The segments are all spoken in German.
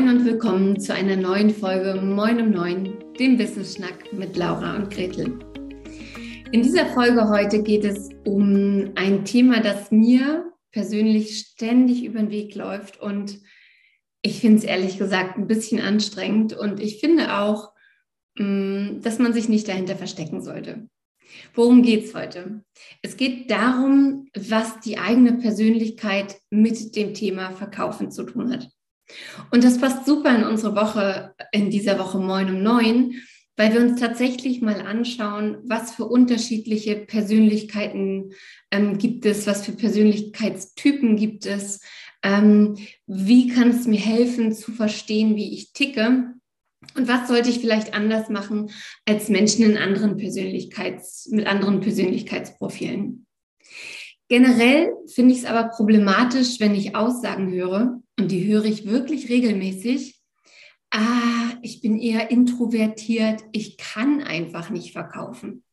Moin und willkommen zu einer neuen Folge Moin um Neun, dem Business Schnack mit Laura und Gretel. In dieser Folge heute geht es um ein Thema, das mir persönlich ständig über den Weg läuft und ich finde es ehrlich gesagt ein bisschen anstrengend und ich finde auch, mm, dass man sich nicht dahinter verstecken sollte. Worum geht es heute? Es geht darum, was die eigene Persönlichkeit mit dem Thema Verkaufen zu tun hat. Und das passt super in unsere Woche, in dieser Woche Moin um Neun, weil wir uns tatsächlich mal anschauen, was für unterschiedliche Persönlichkeiten ähm, gibt es, was für Persönlichkeitstypen gibt es, ähm, wie kann es mir helfen zu verstehen, wie ich ticke und was sollte ich vielleicht anders machen als Menschen in anderen Persönlichkeits, mit anderen Persönlichkeitsprofilen. Generell finde ich es aber problematisch, wenn ich Aussagen höre, und die höre ich wirklich regelmäßig. Ah, ich bin eher introvertiert, ich kann einfach nicht verkaufen.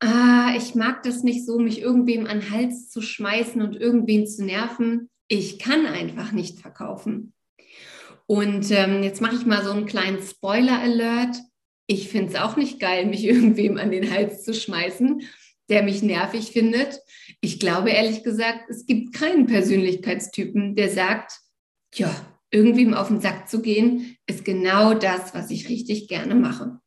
Ah, ich mag das nicht so, mich irgendwem an den Hals zu schmeißen und irgendwen zu nerven. Ich kann einfach nicht verkaufen. Und ähm, jetzt mache ich mal so einen kleinen Spoiler-Alert. Ich finde es auch nicht geil, mich irgendwem an den Hals zu schmeißen, der mich nervig findet. Ich glaube ehrlich gesagt, es gibt keinen Persönlichkeitstypen, der sagt, ja, irgendwem auf den Sack zu gehen, ist genau das, was ich richtig gerne mache.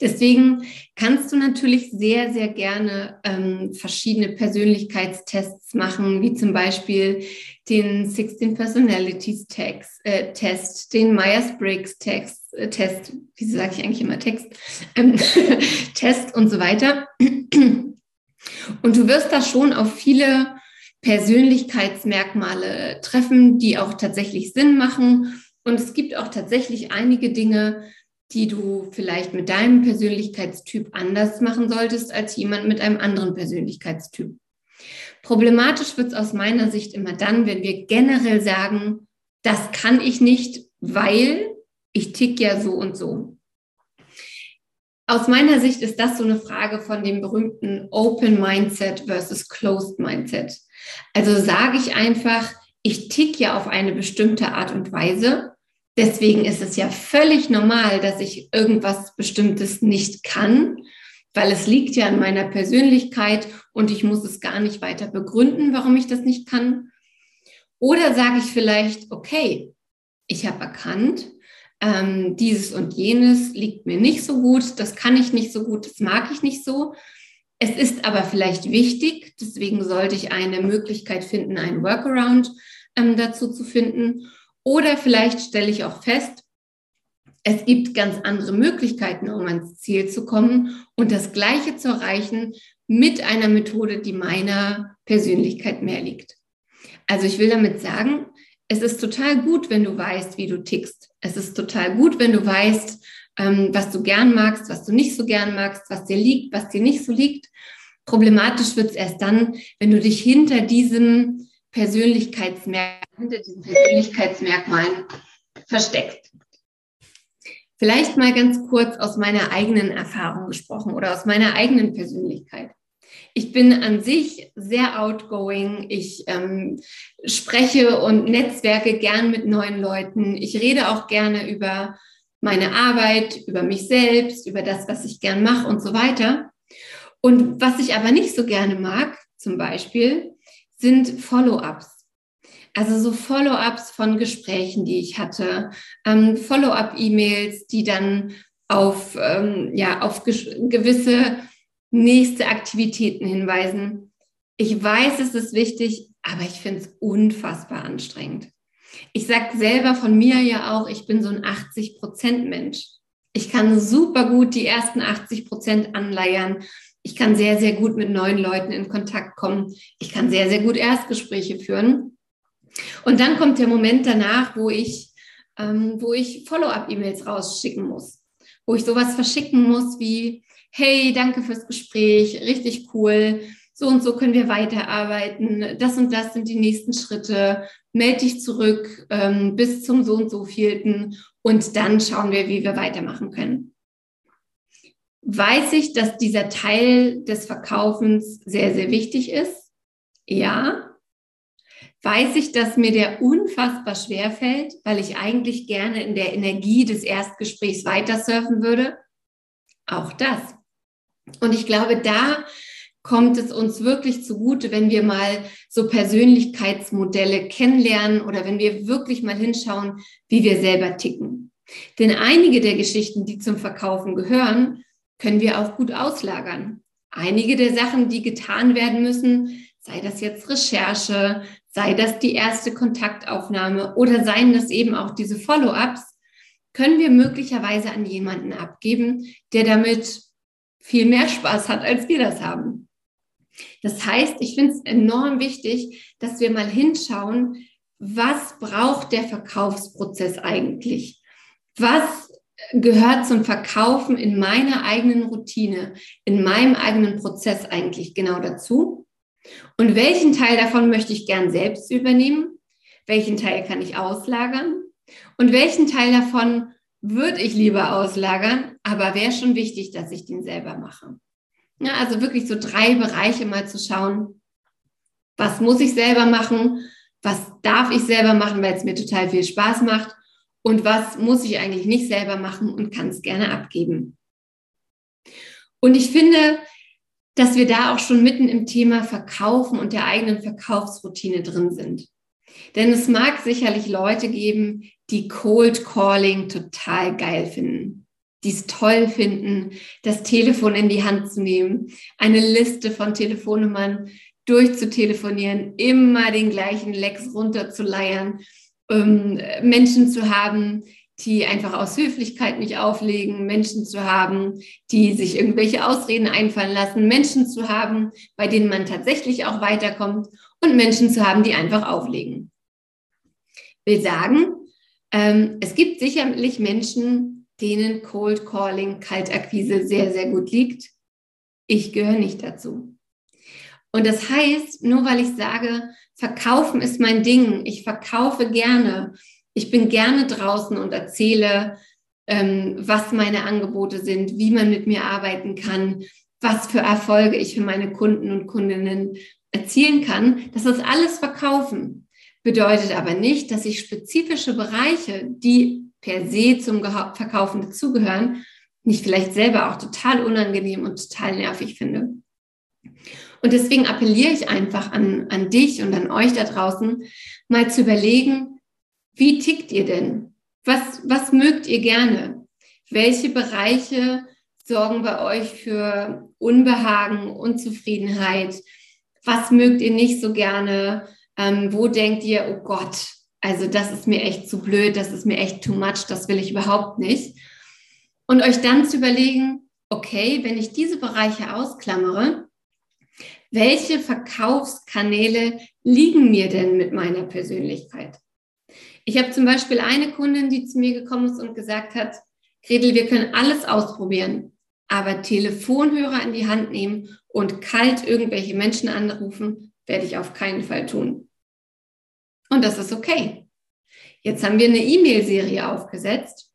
Deswegen kannst du natürlich sehr, sehr gerne ähm, verschiedene Persönlichkeitstests machen, wie zum Beispiel den 16 Personalities Text, äh, Test, den Myers-Briggs Text, äh, Test, wie sage ich eigentlich immer Text, ähm, Test und so weiter. Und du wirst da schon auf viele Persönlichkeitsmerkmale treffen, die auch tatsächlich Sinn machen. Und es gibt auch tatsächlich einige Dinge, die du vielleicht mit deinem Persönlichkeitstyp anders machen solltest als jemand mit einem anderen Persönlichkeitstyp. Problematisch wird es aus meiner Sicht immer dann, wenn wir generell sagen, das kann ich nicht, weil ich tick ja so und so. Aus meiner Sicht ist das so eine Frage von dem berühmten Open Mindset versus Closed Mindset. Also sage ich einfach, ich tick ja auf eine bestimmte Art und Weise. Deswegen ist es ja völlig normal, dass ich irgendwas Bestimmtes nicht kann, weil es liegt ja an meiner Persönlichkeit und ich muss es gar nicht weiter begründen, warum ich das nicht kann. Oder sage ich vielleicht, okay, ich habe erkannt, ähm, dieses und jenes liegt mir nicht so gut, das kann ich nicht so gut, das mag ich nicht so. Es ist aber vielleicht wichtig, deswegen sollte ich eine Möglichkeit finden, einen Workaround ähm, dazu zu finden. Oder vielleicht stelle ich auch fest, es gibt ganz andere Möglichkeiten, um ans Ziel zu kommen und das Gleiche zu erreichen mit einer Methode, die meiner Persönlichkeit mehr liegt. Also ich will damit sagen, es ist total gut, wenn du weißt, wie du tickst. Es ist total gut, wenn du weißt, ähm, was du gern magst, was du nicht so gern magst, was dir liegt, was dir nicht so liegt. Problematisch wird es erst dann, wenn du dich hinter diesem Persönlichkeitsmerk hinter diesen Persönlichkeitsmerkmalen versteckst. Vielleicht mal ganz kurz aus meiner eigenen Erfahrung gesprochen oder aus meiner eigenen Persönlichkeit. Ich bin an sich sehr outgoing. Ich ähm, spreche und netzwerke gern mit neuen Leuten. Ich rede auch gerne über meine Arbeit, über mich selbst, über das, was ich gern mache und so weiter. Und was ich aber nicht so gerne mag, zum Beispiel, sind Follow-ups. Also so Follow-ups von Gesprächen, die ich hatte, ähm, Follow-up-E-Mails, die dann auf, ähm, ja, auf gewisse nächste Aktivitäten hinweisen. Ich weiß, es ist wichtig, aber ich finde es unfassbar anstrengend. Ich sage selber von mir ja auch, ich bin so ein 80-Prozent-Mensch. Ich kann super gut die ersten 80 Prozent anleiern. Ich kann sehr, sehr gut mit neuen Leuten in Kontakt kommen. Ich kann sehr, sehr gut Erstgespräche führen. Und dann kommt der Moment danach, wo ich, ähm, wo ich Follow-up-E-Mails rausschicken muss, wo ich sowas verschicken muss wie, hey, danke fürs Gespräch, richtig cool, so und so können wir weiterarbeiten, das und das sind die nächsten Schritte, melde dich zurück ähm, bis zum so und so vielten und dann schauen wir, wie wir weitermachen können. Weiß ich, dass dieser Teil des Verkaufens sehr, sehr wichtig ist? Ja. Weiß ich, dass mir der unfassbar schwer fällt, weil ich eigentlich gerne in der Energie des Erstgesprächs weiter surfen würde? Auch das. Und ich glaube, da kommt es uns wirklich zugute, wenn wir mal so Persönlichkeitsmodelle kennenlernen oder wenn wir wirklich mal hinschauen, wie wir selber ticken. Denn einige der Geschichten, die zum Verkaufen gehören, können wir auch gut auslagern. Einige der Sachen, die getan werden müssen, sei das jetzt Recherche, sei das die erste Kontaktaufnahme oder seien das eben auch diese Follow-ups, können wir möglicherweise an jemanden abgeben, der damit viel mehr Spaß hat, als wir das haben. Das heißt, ich finde es enorm wichtig, dass wir mal hinschauen, was braucht der Verkaufsprozess eigentlich? Was gehört zum Verkaufen in meiner eigenen Routine, in meinem eigenen Prozess eigentlich genau dazu? Und welchen Teil davon möchte ich gern selbst übernehmen? Welchen Teil kann ich auslagern? Und welchen Teil davon würde ich lieber auslagern, aber wäre schon wichtig, dass ich den selber mache? Ja, also wirklich so drei Bereiche mal zu schauen. Was muss ich selber machen? Was darf ich selber machen, weil es mir total viel Spaß macht? Und was muss ich eigentlich nicht selber machen und kann es gerne abgeben? Und ich finde, dass wir da auch schon mitten im Thema Verkaufen und der eigenen Verkaufsroutine drin sind. Denn es mag sicherlich Leute geben, die Cold Calling total geil finden, die es toll finden, das Telefon in die Hand zu nehmen, eine Liste von Telefonnummern durchzutelefonieren, immer den gleichen Lex runterzuleiern, ähm, Menschen zu haben, die einfach aus Höflichkeit nicht auflegen, Menschen zu haben, die sich irgendwelche Ausreden einfallen lassen, Menschen zu haben, bei denen man tatsächlich auch weiterkommt und Menschen zu haben, die einfach auflegen. Ich will sagen, ähm, es gibt sicherlich Menschen, denen Cold Calling, Kaltakquise sehr, sehr gut liegt. Ich gehöre nicht dazu. Und das heißt, nur weil ich sage, verkaufen ist mein Ding, ich verkaufe gerne, ich bin gerne draußen und erzähle, ähm, was meine Angebote sind, wie man mit mir arbeiten kann, was für Erfolge ich für meine Kunden und Kundinnen erzielen kann. Das ist alles Verkaufen. Bedeutet aber nicht, dass ich spezifische Bereiche, die per se zum Verkaufen dazugehören, nicht vielleicht selber auch total unangenehm und total nervig finde. Und deswegen appelliere ich einfach an, an dich und an euch da draußen, mal zu überlegen, wie tickt ihr denn? Was, was mögt ihr gerne? Welche Bereiche sorgen bei euch für Unbehagen, Unzufriedenheit? Was mögt ihr nicht so gerne? Ähm, wo denkt ihr, oh Gott, also das ist mir echt zu blöd, das ist mir echt too much, das will ich überhaupt nicht. Und euch dann zu überlegen, okay, wenn ich diese Bereiche ausklammere, welche Verkaufskanäle liegen mir denn mit meiner Persönlichkeit? Ich habe zum Beispiel eine Kundin, die zu mir gekommen ist und gesagt hat, Gretel, wir können alles ausprobieren, aber Telefonhörer in die Hand nehmen und kalt irgendwelche Menschen anrufen, werde ich auf keinen Fall tun. Und das ist okay. Jetzt haben wir eine E-Mail-Serie aufgesetzt,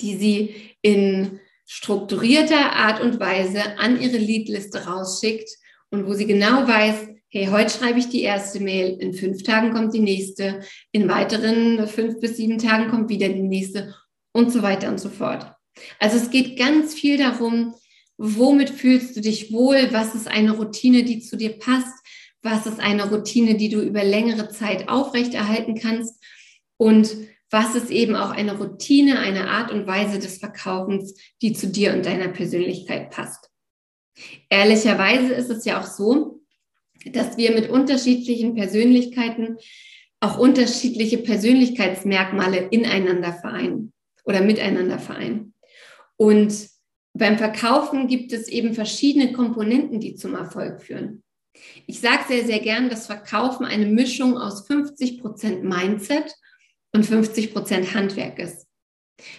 die sie in strukturierter Art und Weise an ihre Leadliste rausschickt und wo sie genau weiß, hey, heute schreibe ich die erste Mail, in fünf Tagen kommt die nächste, in weiteren fünf bis sieben Tagen kommt wieder die nächste. Und so weiter und so fort. Also es geht ganz viel darum, womit fühlst du dich wohl, was ist eine Routine, die zu dir passt, was ist eine Routine, die du über längere Zeit aufrechterhalten kannst? Und was ist eben auch eine Routine, eine Art und Weise des Verkaufens, die zu dir und deiner Persönlichkeit passt. Ehrlicherweise ist es ja auch so, dass wir mit unterschiedlichen Persönlichkeiten auch unterschiedliche Persönlichkeitsmerkmale ineinander vereinen oder miteinander vereinen. Und beim Verkaufen gibt es eben verschiedene Komponenten, die zum Erfolg führen. Ich sage sehr, sehr gern, dass Verkaufen eine Mischung aus 50 Prozent Mindset und 50 Prozent Handwerk ist.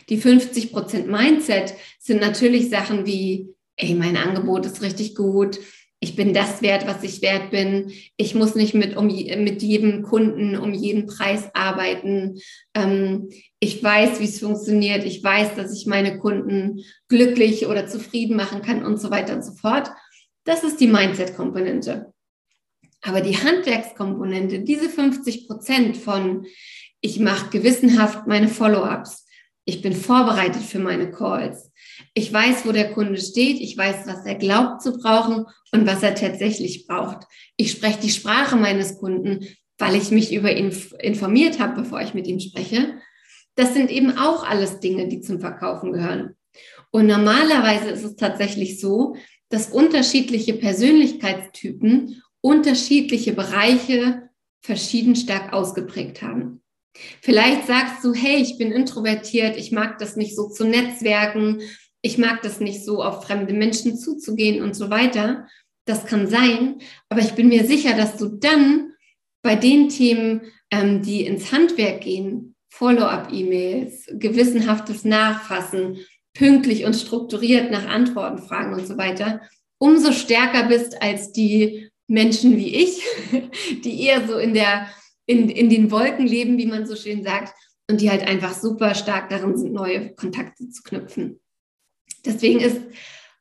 Die 50 Prozent Mindset sind natürlich Sachen wie, ey, mein Angebot ist richtig gut, ich bin das wert, was ich wert bin. Ich muss nicht mit, um, mit jedem Kunden um jeden Preis arbeiten. Ähm, ich weiß, wie es funktioniert. Ich weiß, dass ich meine Kunden glücklich oder zufrieden machen kann und so weiter und so fort. Das ist die Mindset-Komponente. Aber die Handwerkskomponente, diese 50 Prozent von, ich mache gewissenhaft meine Follow-ups, ich bin vorbereitet für meine Calls, ich weiß, wo der Kunde steht, ich weiß, was er glaubt zu brauchen und was er tatsächlich braucht. Ich spreche die Sprache meines Kunden, weil ich mich über ihn informiert habe, bevor ich mit ihm spreche. Das sind eben auch alles Dinge, die zum Verkaufen gehören. Und normalerweise ist es tatsächlich so, dass unterschiedliche Persönlichkeitstypen unterschiedliche Bereiche verschieden stark ausgeprägt haben. Vielleicht sagst du, hey, ich bin introvertiert, ich mag das nicht so zu netzwerken, ich mag das nicht so auf fremde Menschen zuzugehen und so weiter. Das kann sein, aber ich bin mir sicher, dass du dann bei den Themen, ähm, die ins Handwerk gehen, Follow-up-E-Mails, gewissenhaftes Nachfassen, pünktlich und strukturiert nach Antworten fragen und so weiter, umso stärker bist als die Menschen wie ich, die eher so in der, in, in den Wolken leben, wie man so schön sagt, und die halt einfach super stark darin sind, neue Kontakte zu knüpfen. Deswegen ist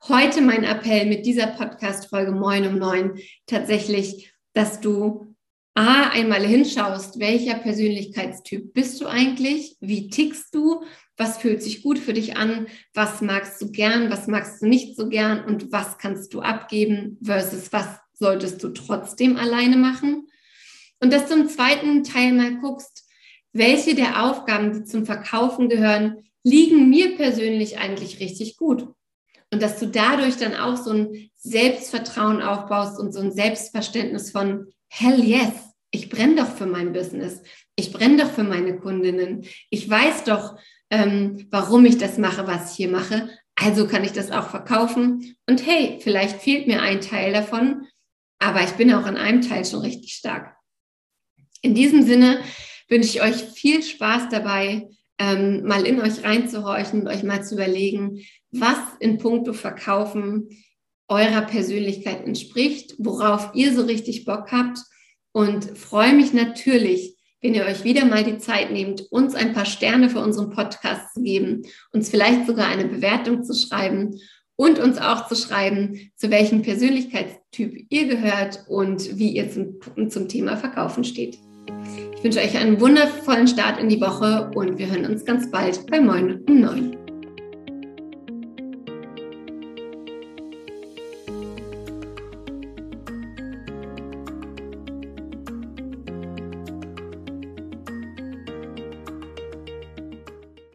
heute mein Appell mit dieser Podcast-Folge Moin um neun tatsächlich, dass du A, einmal hinschaust, welcher Persönlichkeitstyp bist du eigentlich? Wie tickst du? Was fühlt sich gut für dich an? Was magst du gern? Was magst du nicht so gern? Und was kannst du abgeben versus was solltest du trotzdem alleine machen? Und dass du im zweiten Teil mal guckst, welche der Aufgaben, die zum Verkaufen gehören, liegen mir persönlich eigentlich richtig gut. Und dass du dadurch dann auch so ein Selbstvertrauen aufbaust und so ein Selbstverständnis von, hell yes, ich brenne doch für mein Business. Ich brenne doch für meine Kundinnen. Ich weiß doch, ähm, warum ich das mache, was ich hier mache. Also kann ich das auch verkaufen. Und hey, vielleicht fehlt mir ein Teil davon, aber ich bin auch an einem Teil schon richtig stark. In diesem Sinne wünsche ich euch viel Spaß dabei, ähm, mal in euch reinzuhorchen und euch mal zu überlegen, was in puncto Verkaufen eurer Persönlichkeit entspricht, worauf ihr so richtig Bock habt und freue mich natürlich, wenn ihr euch wieder mal die Zeit nehmt, uns ein paar Sterne für unseren Podcast zu geben, uns vielleicht sogar eine Bewertung zu schreiben und uns auch zu schreiben, zu welchem Persönlichkeitstyp ihr gehört und wie ihr zum, zum Thema Verkaufen steht. Ich wünsche euch einen wundervollen Start in die Woche und wir hören uns ganz bald bei Moin um 9.